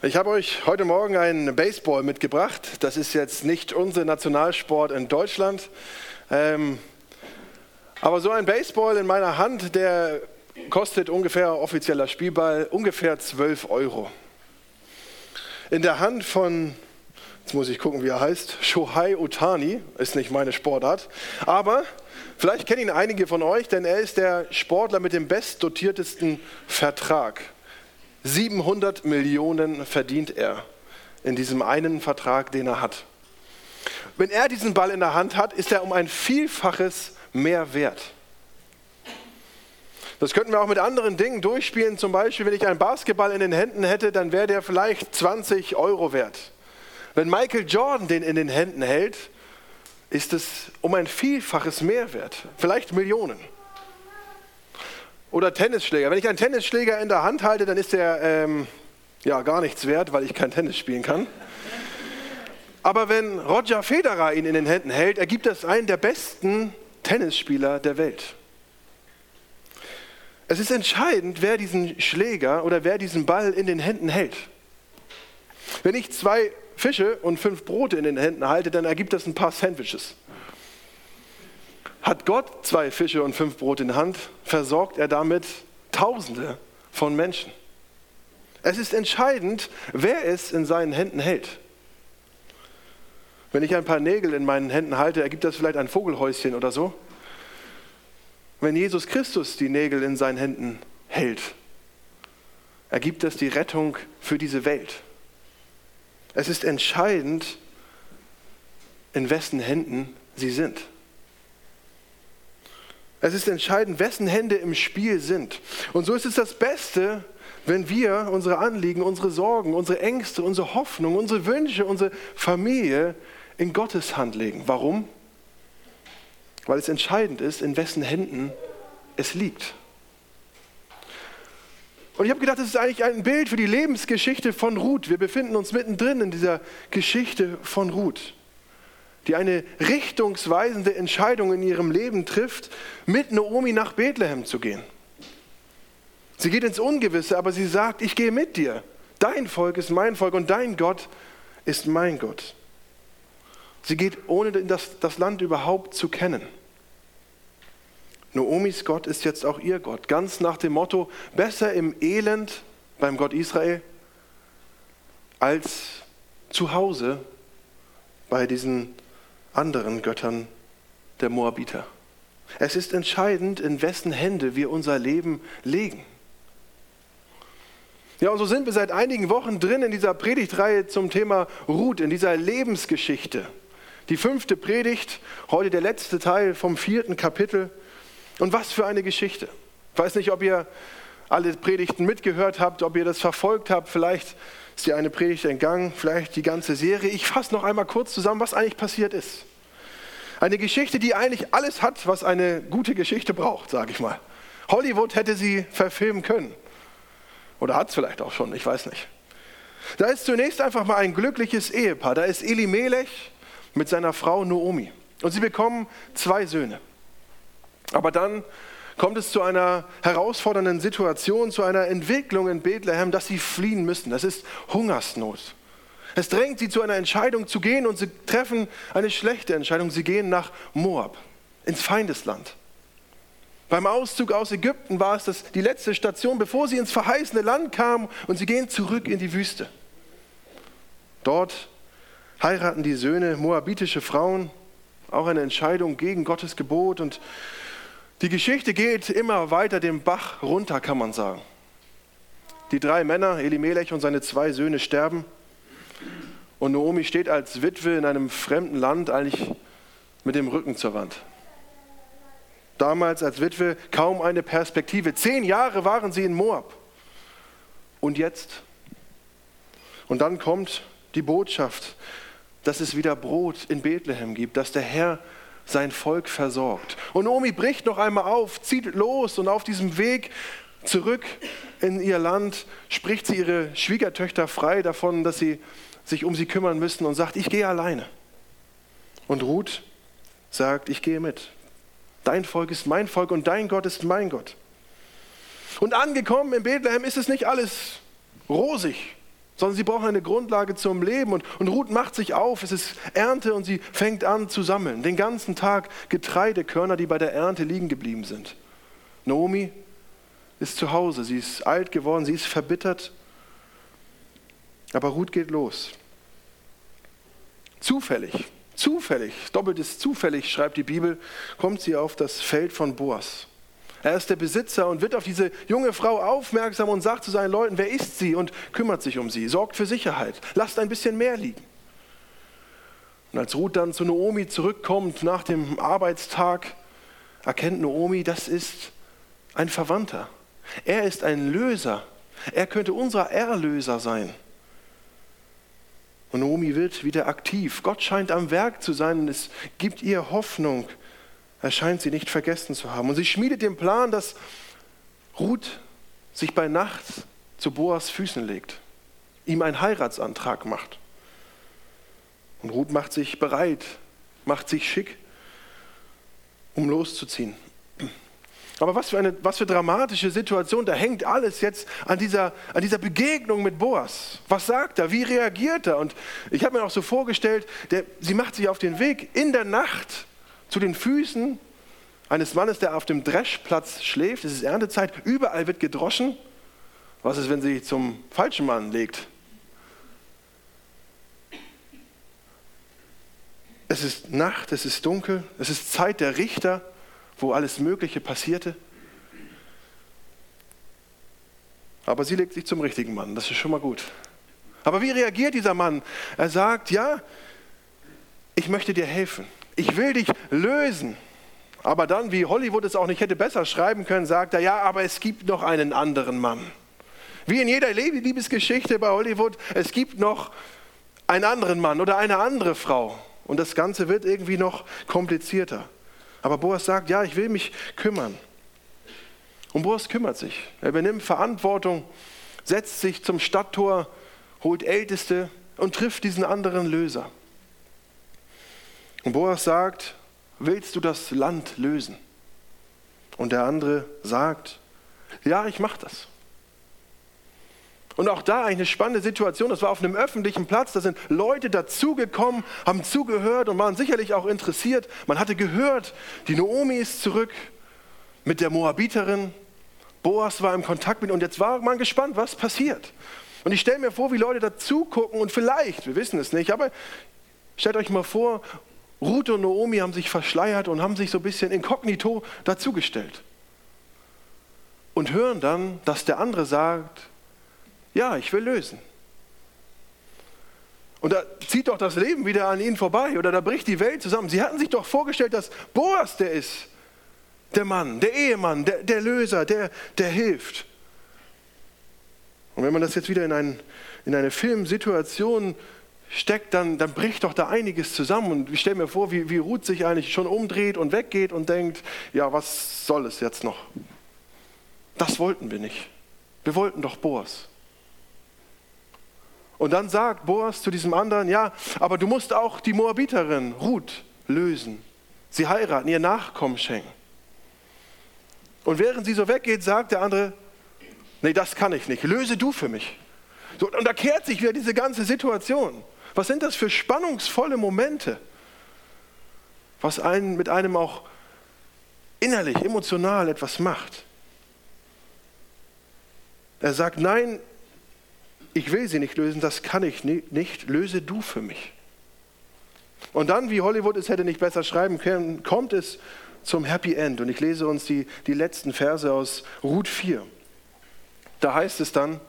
Ich habe euch heute Morgen einen Baseball mitgebracht. Das ist jetzt nicht unser Nationalsport in Deutschland. Ähm, aber so ein Baseball in meiner Hand, der kostet ungefähr offizieller Spielball ungefähr 12 Euro. In der Hand von, jetzt muss ich gucken, wie er heißt, Shohei Otani, ist nicht meine Sportart, aber vielleicht kennen ihn einige von euch, denn er ist der Sportler mit dem bestdotiertesten Vertrag. 700 Millionen verdient er in diesem einen Vertrag, den er hat. Wenn er diesen Ball in der Hand hat, ist er um ein Vielfaches mehr wert. Das könnten wir auch mit anderen Dingen durchspielen. Zum Beispiel, wenn ich einen Basketball in den Händen hätte, dann wäre der vielleicht 20 Euro wert. Wenn Michael Jordan den in den Händen hält, ist es um ein Vielfaches mehr wert. Vielleicht Millionen. Oder Tennisschläger. Wenn ich einen Tennisschläger in der Hand halte, dann ist der ähm, ja gar nichts wert, weil ich kein Tennis spielen kann. Aber wenn Roger Federer ihn in den Händen hält, ergibt das einen der besten Tennisspieler der Welt. Es ist entscheidend, wer diesen Schläger oder wer diesen Ball in den Händen hält. Wenn ich zwei Fische und fünf Brote in den Händen halte, dann ergibt das ein paar Sandwiches. Hat Gott zwei Fische und fünf Brote in Hand, versorgt er damit Tausende von Menschen. Es ist entscheidend, wer es in seinen Händen hält. Wenn ich ein paar Nägel in meinen Händen halte, ergibt das vielleicht ein Vogelhäuschen oder so. Wenn Jesus Christus die Nägel in seinen Händen hält, ergibt das die Rettung für diese Welt. Es ist entscheidend, in wessen Händen sie sind. Es ist entscheidend, wessen Hände im Spiel sind. Und so ist es das Beste, wenn wir unsere Anliegen, unsere Sorgen, unsere Ängste, unsere Hoffnung, unsere Wünsche, unsere Familie in Gottes Hand legen. Warum? Weil es entscheidend ist, in wessen Händen es liegt. Und ich habe gedacht, das ist eigentlich ein Bild für die Lebensgeschichte von Ruth. Wir befinden uns mittendrin in dieser Geschichte von Ruth die eine richtungsweisende Entscheidung in ihrem Leben trifft, mit Naomi nach Bethlehem zu gehen. Sie geht ins Ungewisse, aber sie sagt, ich gehe mit dir. Dein Volk ist mein Volk und dein Gott ist mein Gott. Sie geht ohne das, das Land überhaupt zu kennen. Noomis Gott ist jetzt auch ihr Gott, ganz nach dem Motto, besser im Elend beim Gott Israel als zu Hause bei diesen anderen Göttern der Moabiter. Es ist entscheidend, in wessen Hände wir unser Leben legen. Ja, und so sind wir seit einigen Wochen drin in dieser Predigtreihe zum Thema Ruth, in dieser Lebensgeschichte. Die fünfte Predigt, heute der letzte Teil vom vierten Kapitel. Und was für eine Geschichte. Ich weiß nicht, ob ihr alle Predigten mitgehört habt, ob ihr das verfolgt habt. Vielleicht ist dir eine Predigt entgangen, vielleicht die ganze Serie. Ich fasse noch einmal kurz zusammen, was eigentlich passiert ist. Eine Geschichte, die eigentlich alles hat, was eine gute Geschichte braucht, sage ich mal. Hollywood hätte sie verfilmen können. Oder hat es vielleicht auch schon, ich weiß nicht. Da ist zunächst einfach mal ein glückliches Ehepaar. Da ist Eli Melech mit seiner Frau Noomi. Und sie bekommen zwei Söhne. Aber dann kommt es zu einer herausfordernden Situation, zu einer Entwicklung in Bethlehem, dass sie fliehen müssen. Das ist Hungersnot. Es drängt sie zu einer Entscheidung zu gehen und sie treffen eine schlechte Entscheidung. Sie gehen nach Moab, ins Feindesland. Beim Auszug aus Ägypten war es das, die letzte Station, bevor sie ins verheißene Land kamen und sie gehen zurück in die Wüste. Dort heiraten die Söhne moabitische Frauen, auch eine Entscheidung gegen Gottes Gebot und die Geschichte geht immer weiter den Bach runter, kann man sagen. Die drei Männer, Elimelech und seine zwei Söhne, sterben. Und Naomi steht als Witwe in einem fremden Land eigentlich mit dem Rücken zur Wand. Damals als Witwe kaum eine Perspektive. Zehn Jahre waren sie in Moab. Und jetzt? Und dann kommt die Botschaft, dass es wieder Brot in Bethlehem gibt, dass der Herr sein Volk versorgt. Und Naomi bricht noch einmal auf, zieht los und auf diesem Weg zurück in ihr Land spricht sie ihre Schwiegertöchter frei davon, dass sie sich um sie kümmern müssen und sagt, ich gehe alleine. Und Ruth sagt, ich gehe mit. Dein Volk ist mein Volk und dein Gott ist mein Gott. Und angekommen in Bethlehem ist es nicht alles rosig, sondern sie brauchen eine Grundlage zum Leben. Und, und Ruth macht sich auf, es ist Ernte und sie fängt an zu sammeln. Den ganzen Tag Getreidekörner, die bei der Ernte liegen geblieben sind. Naomi ist zu Hause, sie ist alt geworden, sie ist verbittert. Aber Ruth geht los. Zufällig, zufällig, doppeltes zufällig, schreibt die Bibel, kommt sie auf das Feld von Boas. Er ist der Besitzer und wird auf diese junge Frau aufmerksam und sagt zu seinen Leuten, wer ist sie und kümmert sich um sie, sorgt für Sicherheit, lasst ein bisschen mehr liegen. Und als Ruth dann zu Naomi zurückkommt nach dem Arbeitstag, erkennt Naomi, das ist ein Verwandter. Er ist ein Löser. Er könnte unser Erlöser sein. Und Naomi wird wieder aktiv. Gott scheint am Werk zu sein und es gibt ihr Hoffnung. Er scheint sie nicht vergessen zu haben. Und sie schmiedet den Plan, dass Ruth sich bei Nacht zu Boas Füßen legt, ihm einen Heiratsantrag macht. Und Ruth macht sich bereit, macht sich schick, um loszuziehen. Aber was für eine was für dramatische Situation, da hängt alles jetzt an dieser, an dieser Begegnung mit Boas. Was sagt er? Wie reagiert er? Und ich habe mir auch so vorgestellt, der, sie macht sich auf den Weg in der Nacht zu den Füßen eines Mannes, der auf dem Dreschplatz schläft. Es ist Erntezeit, überall wird gedroschen. Was ist, wenn sie zum falschen Mann legt? Es ist Nacht, es ist dunkel, es ist Zeit der Richter, wo alles Mögliche passierte. Aber sie legt sich zum richtigen Mann, das ist schon mal gut. Aber wie reagiert dieser Mann? Er sagt, ja, ich möchte dir helfen ich will dich lösen. Aber dann, wie Hollywood es auch nicht hätte besser schreiben können, sagt er, ja, aber es gibt noch einen anderen Mann. Wie in jeder Liebesgeschichte bei Hollywood, es gibt noch einen anderen Mann oder eine andere Frau. Und das Ganze wird irgendwie noch komplizierter. Aber Boas sagt, ja, ich will mich kümmern. Und Boas kümmert sich. Er übernimmt Verantwortung, setzt sich zum Stadttor, holt Älteste und trifft diesen anderen Löser. Und Boas sagt, willst du das Land lösen? Und der andere sagt, ja, ich mache das. Und auch da eine spannende Situation. Das war auf einem öffentlichen Platz. Da sind Leute dazugekommen, haben zugehört und waren sicherlich auch interessiert. Man hatte gehört, die Naomi ist zurück mit der Moabiterin. Boas war im Kontakt mit und jetzt war man gespannt, was passiert. Und ich stelle mir vor, wie Leute dazugucken und vielleicht, wir wissen es nicht, aber stellt euch mal vor, Ruth und Naomi haben sich verschleiert und haben sich so ein bisschen inkognito dazugestellt. Und hören dann, dass der andere sagt, ja, ich will lösen. Und da zieht doch das Leben wieder an ihnen vorbei oder da bricht die Welt zusammen. Sie hatten sich doch vorgestellt, dass Boas der ist, der Mann, der Ehemann, der, der Löser, der, der hilft. Und wenn man das jetzt wieder in, ein, in eine Filmsituation steckt, dann, dann bricht doch da einiges zusammen. Und ich stelle mir vor, wie, wie Ruth sich eigentlich schon umdreht und weggeht und denkt, ja, was soll es jetzt noch? Das wollten wir nicht. Wir wollten doch Boas. Und dann sagt Boas zu diesem anderen, ja, aber du musst auch die Moabiterin Ruth lösen. Sie heiraten, ihr Nachkommen schenken. Und während sie so weggeht, sagt der andere, nee, das kann ich nicht, löse du für mich. So, und da kehrt sich wieder diese ganze Situation. Was sind das für spannungsvolle Momente, was einen mit einem auch innerlich, emotional etwas macht. Er sagt, nein, ich will sie nicht lösen, das kann ich nicht, löse du für mich. Und dann, wie Hollywood es hätte nicht besser schreiben können, kommt es zum Happy End. Und ich lese uns die, die letzten Verse aus Ruth 4. Da heißt es dann,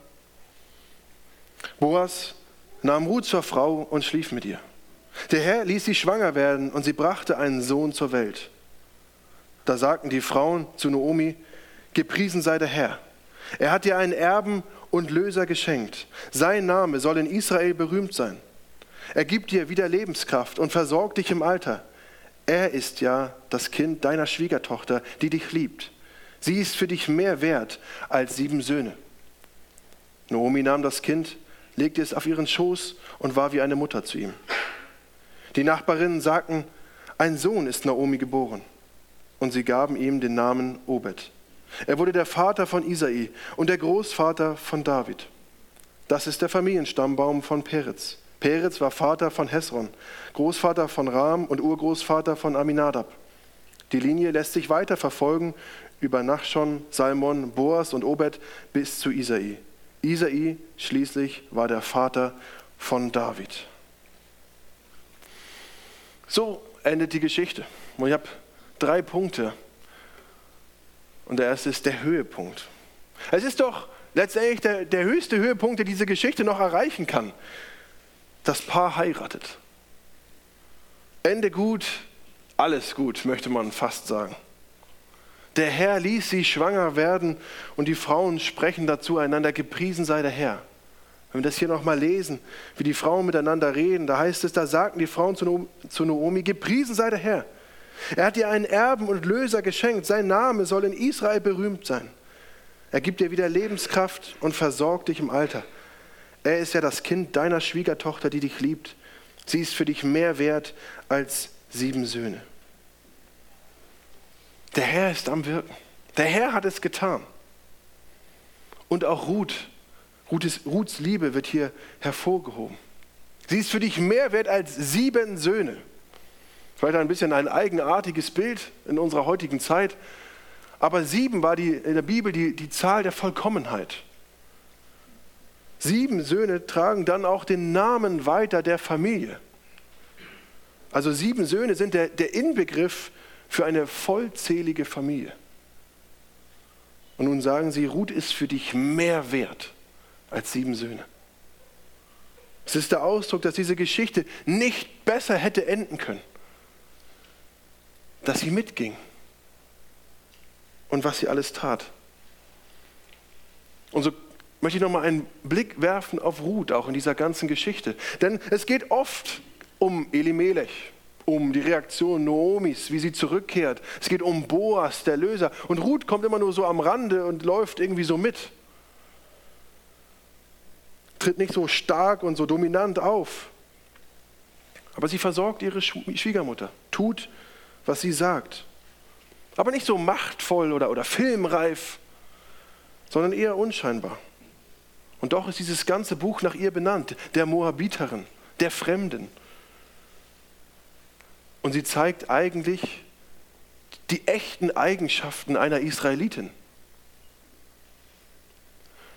Boas nahm Ruth zur Frau und schlief mit ihr. Der Herr ließ sie schwanger werden und sie brachte einen Sohn zur Welt. Da sagten die Frauen zu Naomi, gepriesen sei der Herr. Er hat dir einen Erben und Löser geschenkt. Sein Name soll in Israel berühmt sein. Er gibt dir wieder Lebenskraft und versorgt dich im Alter. Er ist ja das Kind deiner Schwiegertochter, die dich liebt. Sie ist für dich mehr wert als sieben Söhne. Naomi nahm das Kind legte es auf ihren Schoß und war wie eine Mutter zu ihm. Die Nachbarinnen sagten, ein Sohn ist Naomi geboren. Und sie gaben ihm den Namen Obed. Er wurde der Vater von Isai und der Großvater von David. Das ist der Familienstammbaum von Peretz. Peretz war Vater von Hesron, Großvater von Ram und Urgroßvater von Aminadab. Die Linie lässt sich weiter verfolgen über Nachschon, Salmon, Boas und Obed bis zu Isai. Isai schließlich war der Vater von David. So endet die Geschichte. Und ich habe drei Punkte. Und der erste ist der Höhepunkt. Es ist doch letztendlich der, der höchste Höhepunkt, der diese Geschichte noch erreichen kann. Das Paar heiratet. Ende gut, alles gut, möchte man fast sagen. Der Herr ließ sie schwanger werden und die Frauen sprechen dazu einander, gepriesen sei der Herr. Wenn wir das hier nochmal lesen, wie die Frauen miteinander reden, da heißt es, da sagten die Frauen zu Naomi, gepriesen sei der Herr. Er hat dir einen Erben und Löser geschenkt, sein Name soll in Israel berühmt sein. Er gibt dir wieder Lebenskraft und versorgt dich im Alter. Er ist ja das Kind deiner Schwiegertochter, die dich liebt. Sie ist für dich mehr wert als sieben Söhne. Der Herr ist am Wirken. Der Herr hat es getan. Und auch Ruth, Ruths, Ruths Liebe wird hier hervorgehoben. Sie ist für dich mehr wert als sieben Söhne. Vielleicht ein bisschen ein eigenartiges Bild in unserer heutigen Zeit. Aber sieben war die, in der Bibel die, die Zahl der Vollkommenheit. Sieben Söhne tragen dann auch den Namen weiter der Familie. Also sieben Söhne sind der, der Inbegriff für eine vollzählige Familie. Und nun sagen sie, Ruth ist für dich mehr wert als sieben Söhne. Es ist der Ausdruck, dass diese Geschichte nicht besser hätte enden können. Dass sie mitging und was sie alles tat. Und so möchte ich nochmal einen Blick werfen auf Ruth, auch in dieser ganzen Geschichte. Denn es geht oft um Elimelech, um die Reaktion Noomis, wie sie zurückkehrt. Es geht um Boas, der Löser. Und Ruth kommt immer nur so am Rande und läuft irgendwie so mit. Tritt nicht so stark und so dominant auf. Aber sie versorgt ihre Schwiegermutter, tut, was sie sagt. Aber nicht so machtvoll oder, oder filmreif, sondern eher unscheinbar. Und doch ist dieses ganze Buch nach ihr benannt, der Moabiterin, der Fremden. Und sie zeigt eigentlich die echten Eigenschaften einer Israelitin.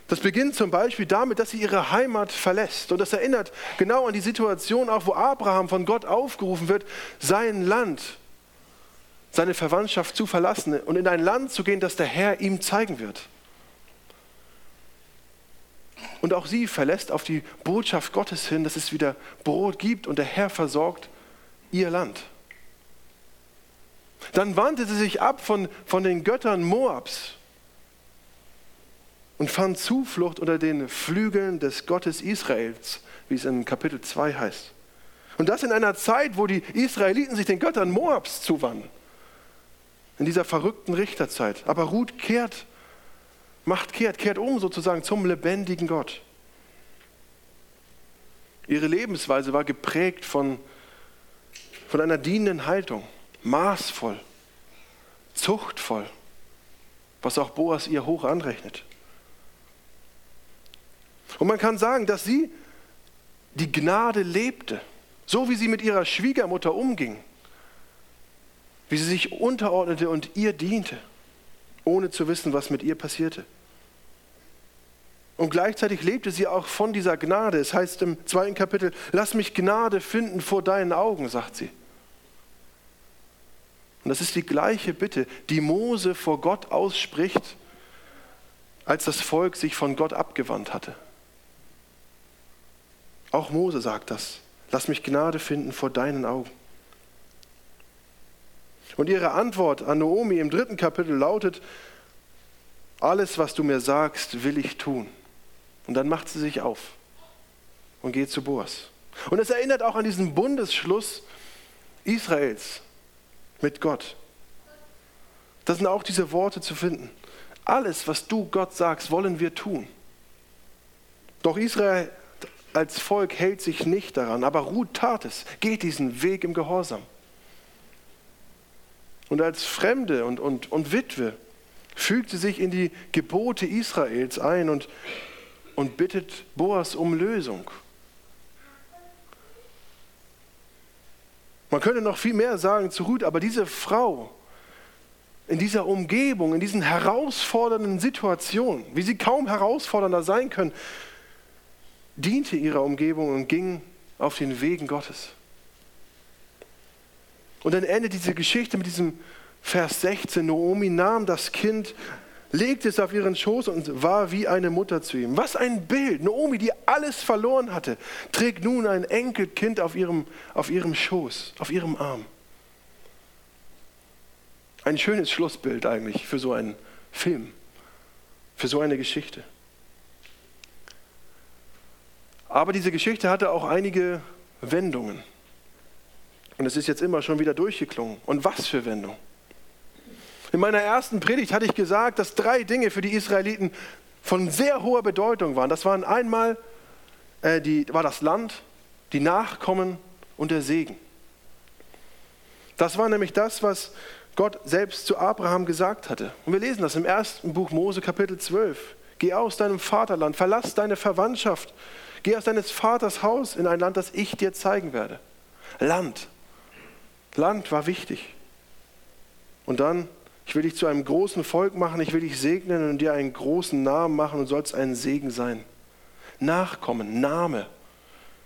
Das beginnt zum Beispiel damit, dass sie ihre Heimat verlässt. Und das erinnert genau an die Situation auch, wo Abraham von Gott aufgerufen wird, sein Land, seine Verwandtschaft zu verlassen und in ein Land zu gehen, das der Herr ihm zeigen wird. Und auch sie verlässt auf die Botschaft Gottes hin, dass es wieder Brot gibt und der Herr versorgt ihr Land. Dann wandte sie sich ab von, von den Göttern Moabs und fand Zuflucht unter den Flügeln des Gottes Israels, wie es in Kapitel 2 heißt. Und das in einer Zeit, wo die Israeliten sich den Göttern Moabs zuwandten. In dieser verrückten Richterzeit. Aber Ruth kehrt, macht kehrt, kehrt um sozusagen zum lebendigen Gott. Ihre Lebensweise war geprägt von, von einer dienenden Haltung maßvoll, zuchtvoll, was auch Boas ihr hoch anrechnet. Und man kann sagen, dass sie die Gnade lebte, so wie sie mit ihrer Schwiegermutter umging, wie sie sich unterordnete und ihr diente, ohne zu wissen, was mit ihr passierte. Und gleichzeitig lebte sie auch von dieser Gnade. Es heißt im zweiten Kapitel, lass mich Gnade finden vor deinen Augen, sagt sie. Und das ist die gleiche Bitte, die Mose vor Gott ausspricht, als das Volk sich von Gott abgewandt hatte. Auch Mose sagt das. Lass mich Gnade finden vor deinen Augen. Und ihre Antwort an Naomi im dritten Kapitel lautet, alles, was du mir sagst, will ich tun. Und dann macht sie sich auf und geht zu Boas. Und es erinnert auch an diesen Bundesschluss Israels mit Gott. Da sind auch diese Worte zu finden. Alles, was du Gott sagst, wollen wir tun. Doch Israel als Volk hält sich nicht daran, aber Ruth tat es, geht diesen Weg im Gehorsam. Und als Fremde und, und, und Witwe fügt sie sich in die Gebote Israels ein und und bittet Boas um Lösung. Man könnte noch viel mehr sagen zu Ruth, aber diese Frau in dieser Umgebung, in diesen herausfordernden Situationen, wie sie kaum herausfordernder sein können, diente ihrer Umgebung und ging auf den Wegen Gottes. Und dann endet diese Geschichte mit diesem Vers 16. Naomi nahm das Kind, legte es auf ihren Schoß und war wie eine Mutter zu ihm. Was ein Bild. Naomi, die alles verloren hatte, trägt nun ein Enkelkind auf ihrem, auf ihrem Schoß, auf ihrem Arm. Ein schönes Schlussbild eigentlich für so einen Film, für so eine Geschichte. Aber diese Geschichte hatte auch einige Wendungen. Und es ist jetzt immer schon wieder durchgeklungen. Und was für Wendungen? In meiner ersten Predigt hatte ich gesagt, dass drei Dinge für die Israeliten von sehr hoher Bedeutung waren. Das waren einmal äh, die, war das Land, die Nachkommen und der Segen. Das war nämlich das, was Gott selbst zu Abraham gesagt hatte. Und wir lesen das im ersten Buch Mose Kapitel 12. Geh aus deinem Vaterland, verlass deine Verwandtschaft, geh aus deines Vaters Haus in ein Land, das ich dir zeigen werde. Land. Land war wichtig. Und dann, ich will dich zu einem großen Volk machen, ich will dich segnen und dir einen großen Namen machen und sollst ein Segen sein. Nachkommen, Name.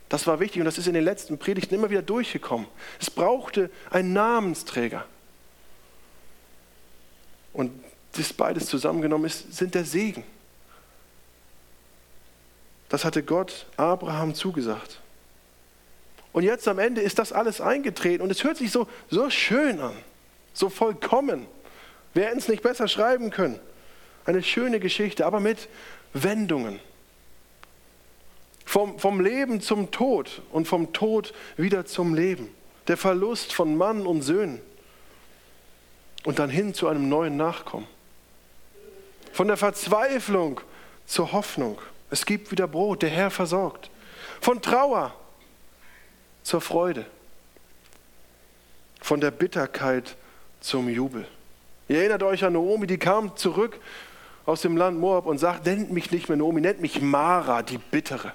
Das war wichtig und das ist in den letzten Predigten immer wieder durchgekommen. Es brauchte einen Namensträger. Und das beides zusammengenommen ist, sind der Segen. Das hatte Gott Abraham zugesagt. Und jetzt am Ende ist das alles eingetreten und es hört sich so, so schön an, so vollkommen. Wir hätten es nicht besser schreiben können. Eine schöne Geschichte, aber mit Wendungen. Vom, vom Leben zum Tod und vom Tod wieder zum Leben. Der Verlust von Mann und Söhnen und dann hin zu einem neuen Nachkommen. Von der Verzweiflung zur Hoffnung. Es gibt wieder Brot, der Herr versorgt. Von Trauer zur Freude. Von der Bitterkeit zum Jubel. Ihr erinnert euch an Naomi, die kam zurück aus dem Land Moab und sagt, nennt mich nicht mehr Naomi, nennt mich Mara, die Bittere.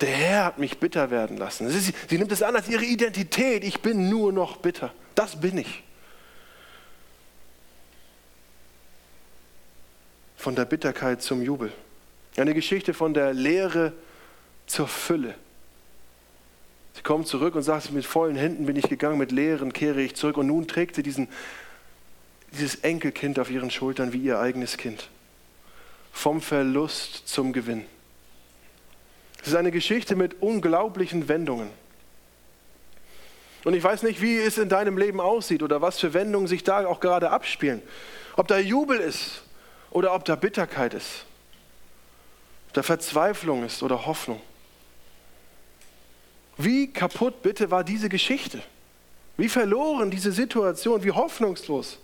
Der Herr hat mich bitter werden lassen. Sie, sie nimmt es an als ihre Identität. Ich bin nur noch bitter. Das bin ich. von der Bitterkeit zum Jubel. Eine Geschichte von der Leere zur Fülle. Sie kommt zurück und sagt, mit vollen Händen bin ich gegangen, mit leeren kehre ich zurück. Und nun trägt sie diesen, dieses Enkelkind auf ihren Schultern wie ihr eigenes Kind. Vom Verlust zum Gewinn. Es ist eine Geschichte mit unglaublichen Wendungen. Und ich weiß nicht, wie es in deinem Leben aussieht oder was für Wendungen sich da auch gerade abspielen. Ob da Jubel ist oder ob da Bitterkeit ist, ob da Verzweiflung ist oder Hoffnung. Wie kaputt bitte war diese Geschichte? Wie verloren diese Situation, wie hoffnungslos.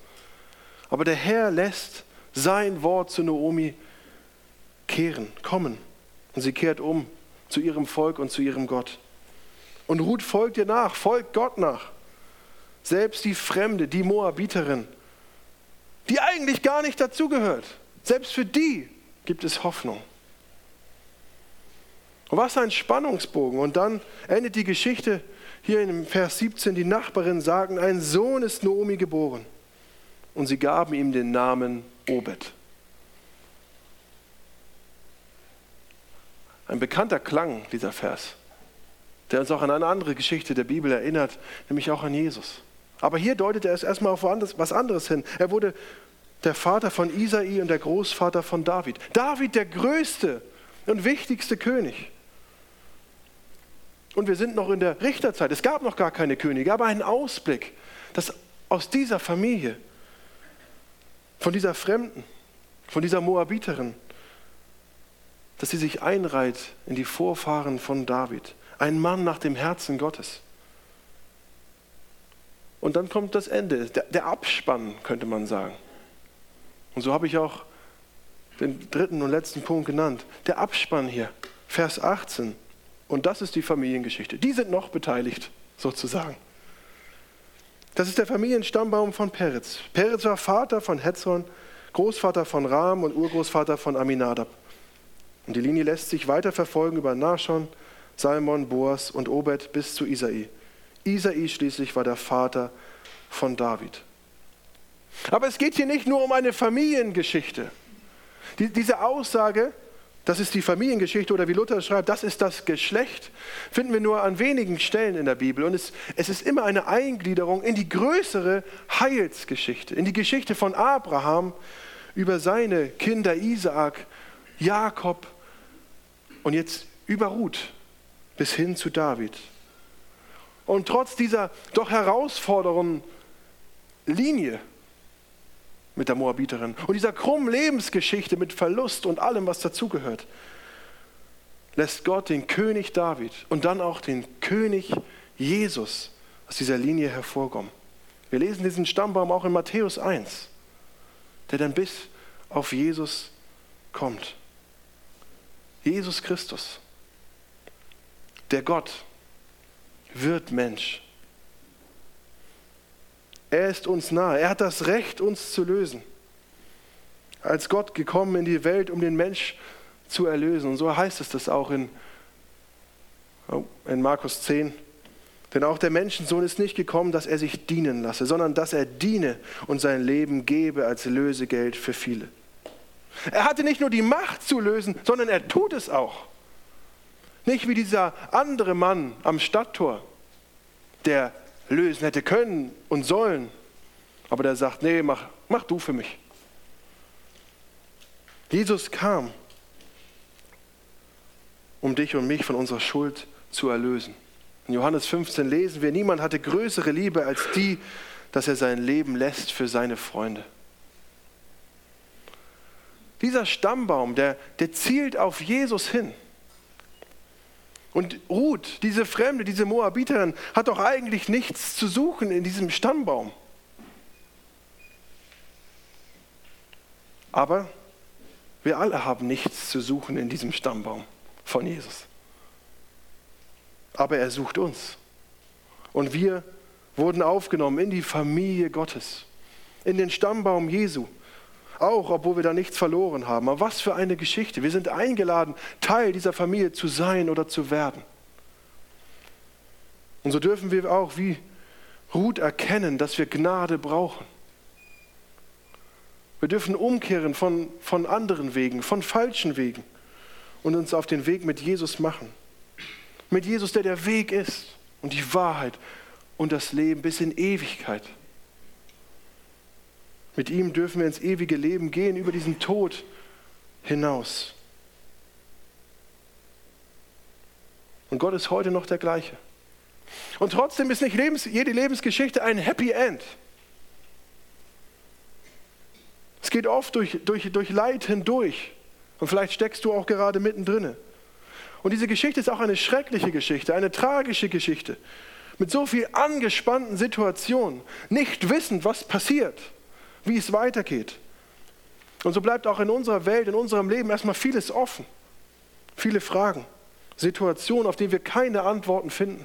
Aber der Herr lässt sein Wort zu Naomi kehren, kommen. Und sie kehrt um zu ihrem Volk und zu ihrem Gott. Und Ruth folgt ihr nach, folgt Gott nach. Selbst die Fremde, die Moabiterin, die eigentlich gar nicht dazugehört. Selbst für die gibt es Hoffnung. Und was ein Spannungsbogen. Und dann endet die Geschichte hier in Vers 17. Die Nachbarinnen sagen, ein Sohn ist Naomi geboren. Und sie gaben ihm den Namen Obed. Ein bekannter Klang, dieser Vers, der uns auch an eine andere Geschichte der Bibel erinnert, nämlich auch an Jesus. Aber hier deutet er es erstmal auf was anderes hin. Er wurde der Vater von Isai und der Großvater von David. David, der größte und wichtigste König. Und wir sind noch in der Richterzeit. Es gab noch gar keine Könige, aber einen Ausblick, dass aus dieser Familie, von dieser Fremden, von dieser Moabiterin, dass sie sich einreiht in die Vorfahren von David. Ein Mann nach dem Herzen Gottes. Und dann kommt das Ende, der, der Abspann, könnte man sagen. Und so habe ich auch den dritten und letzten Punkt genannt. Der Abspann hier, Vers 18. Und das ist die Familiengeschichte. Die sind noch beteiligt, sozusagen. Das ist der Familienstammbaum von Peretz. Peretz war Vater von Hezron, Großvater von Ram und Urgroßvater von Aminadab. Und die Linie lässt sich weiter verfolgen über Nashon, Salmon, Boas und Obed bis zu Isai. Isai schließlich war der Vater von David. Aber es geht hier nicht nur um eine Familiengeschichte. Die, diese Aussage, das ist die Familiengeschichte oder wie Luther schreibt, das ist das Geschlecht, finden wir nur an wenigen Stellen in der Bibel. Und es, es ist immer eine Eingliederung in die größere Heilsgeschichte, in die Geschichte von Abraham über seine Kinder Isaak, Jakob und jetzt über Ruth bis hin zu David. Und trotz dieser doch herausfordernden Linie mit der Moabiterin und dieser krummen Lebensgeschichte mit Verlust und allem, was dazugehört, lässt Gott den König David und dann auch den König Jesus aus dieser Linie hervorkommen. Wir lesen diesen Stammbaum auch in Matthäus 1, der dann bis auf Jesus kommt. Jesus Christus, der Gott, wird Mensch. Er ist uns nahe. Er hat das Recht, uns zu lösen. Als Gott gekommen in die Welt, um den Mensch zu erlösen. Und so heißt es das auch in, oh, in Markus 10. Denn auch der Menschensohn ist nicht gekommen, dass er sich dienen lasse, sondern dass er diene und sein Leben gebe als Lösegeld für viele. Er hatte nicht nur die Macht zu lösen, sondern er tut es auch. Nicht wie dieser andere Mann am Stadttor, der lösen hätte können und sollen, aber der sagt, nee, mach, mach du für mich. Jesus kam, um dich und mich von unserer Schuld zu erlösen. In Johannes 15 lesen wir, niemand hatte größere Liebe als die, dass er sein Leben lässt für seine Freunde. Dieser Stammbaum, der, der zielt auf Jesus hin. Und Ruth, diese Fremde, diese Moabiterin, hat doch eigentlich nichts zu suchen in diesem Stammbaum. Aber wir alle haben nichts zu suchen in diesem Stammbaum von Jesus. Aber er sucht uns. Und wir wurden aufgenommen in die Familie Gottes, in den Stammbaum Jesu. Auch obwohl wir da nichts verloren haben. Aber was für eine Geschichte. Wir sind eingeladen, Teil dieser Familie zu sein oder zu werden. Und so dürfen wir auch wie Ruth erkennen, dass wir Gnade brauchen. Wir dürfen umkehren von, von anderen Wegen, von falschen Wegen und uns auf den Weg mit Jesus machen. Mit Jesus, der der Weg ist und die Wahrheit und das Leben bis in Ewigkeit. Mit ihm dürfen wir ins ewige Leben gehen, über diesen Tod hinaus. Und Gott ist heute noch der gleiche. Und trotzdem ist nicht Lebens, jede Lebensgeschichte ein Happy End. Es geht oft durch, durch, durch Leid hindurch. Und vielleicht steckst du auch gerade mittendrin. Und diese Geschichte ist auch eine schreckliche Geschichte, eine tragische Geschichte. Mit so viel angespannten Situationen, nicht wissend, was passiert wie es weitergeht. Und so bleibt auch in unserer Welt, in unserem Leben erstmal vieles offen. Viele Fragen, Situationen, auf die wir keine Antworten finden.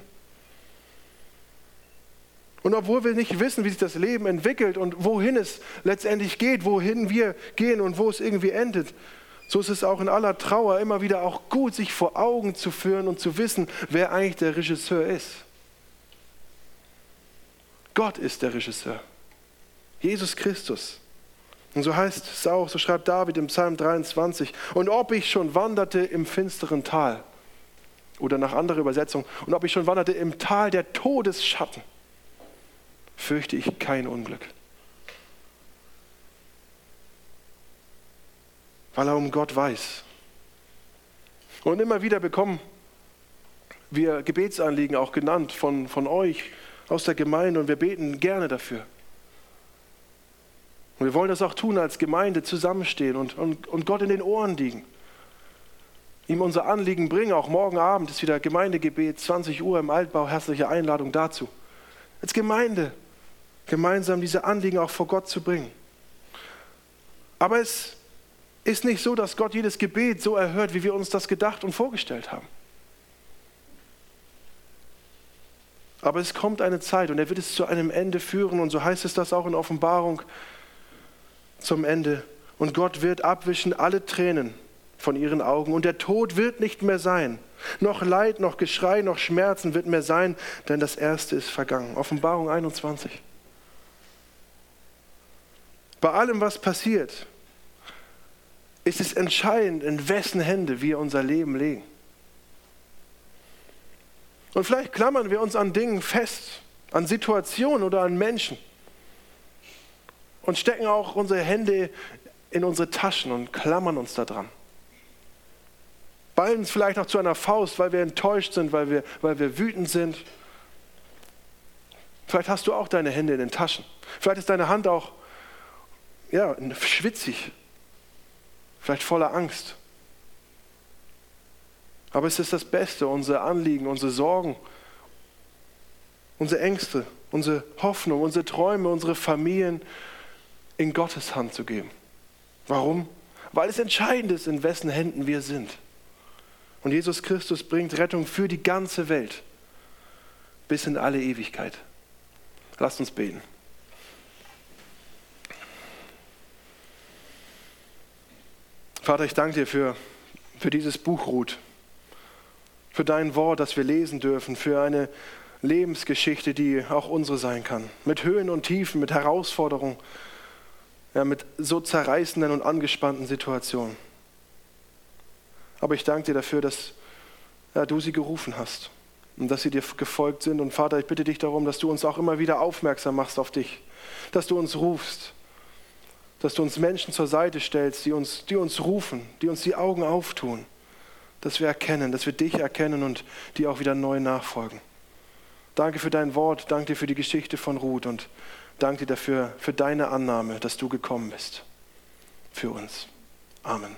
Und obwohl wir nicht wissen, wie sich das Leben entwickelt und wohin es letztendlich geht, wohin wir gehen und wo es irgendwie endet, so ist es auch in aller Trauer immer wieder auch gut, sich vor Augen zu führen und zu wissen, wer eigentlich der Regisseur ist. Gott ist der Regisseur. Jesus Christus. Und so heißt es auch, so schreibt David im Psalm 23, und ob ich schon wanderte im finsteren Tal, oder nach anderer Übersetzung, und ob ich schon wanderte im Tal der Todesschatten, fürchte ich kein Unglück. Weil er um Gott weiß. Und immer wieder bekommen wir Gebetsanliegen auch genannt von, von euch aus der Gemeinde und wir beten gerne dafür. Und wir wollen das auch tun als Gemeinde, zusammenstehen und, und, und Gott in den Ohren liegen. Ihm unser Anliegen bringen. Auch morgen Abend ist wieder Gemeindegebet, 20 Uhr im Altbau. Herzliche Einladung dazu. Als Gemeinde gemeinsam diese Anliegen auch vor Gott zu bringen. Aber es ist nicht so, dass Gott jedes Gebet so erhört, wie wir uns das gedacht und vorgestellt haben. Aber es kommt eine Zeit und er wird es zu einem Ende führen. Und so heißt es das auch in Offenbarung zum Ende. Und Gott wird abwischen alle Tränen von ihren Augen und der Tod wird nicht mehr sein. Noch Leid, noch Geschrei, noch Schmerzen wird mehr sein, denn das Erste ist vergangen. Offenbarung 21. Bei allem, was passiert, ist es entscheidend, in wessen Hände wir unser Leben legen. Und vielleicht klammern wir uns an Dingen fest, an Situationen oder an Menschen und stecken auch unsere Hände in unsere Taschen und klammern uns daran. Ballen es vielleicht noch zu einer Faust, weil wir enttäuscht sind, weil wir, weil wir wütend sind. Vielleicht hast du auch deine Hände in den Taschen. Vielleicht ist deine Hand auch ja, schwitzig, vielleicht voller Angst. Aber es ist das Beste, unsere Anliegen, unsere Sorgen, unsere Ängste, unsere Hoffnung, unsere Träume, unsere Familien in Gottes Hand zu geben. Warum? Weil es entscheidend ist, in wessen Händen wir sind. Und Jesus Christus bringt Rettung für die ganze Welt bis in alle Ewigkeit. Lasst uns beten. Vater, ich danke dir für, für dieses Buch Ruth, für dein Wort, das wir lesen dürfen, für eine Lebensgeschichte, die auch unsere sein kann. Mit Höhen und Tiefen, mit Herausforderungen, ja, mit so zerreißenden und angespannten Situationen. Aber ich danke dir dafür, dass ja, du sie gerufen hast und dass sie dir gefolgt sind. Und Vater, ich bitte dich darum, dass du uns auch immer wieder aufmerksam machst auf dich, dass du uns rufst, dass du uns Menschen zur Seite stellst, die uns, die uns rufen, die uns die Augen auftun, dass wir erkennen, dass wir dich erkennen und die auch wieder neu nachfolgen. Danke für dein Wort, danke dir für die Geschichte von Ruth und danke dir dafür, für deine Annahme, dass du gekommen bist für uns. Amen.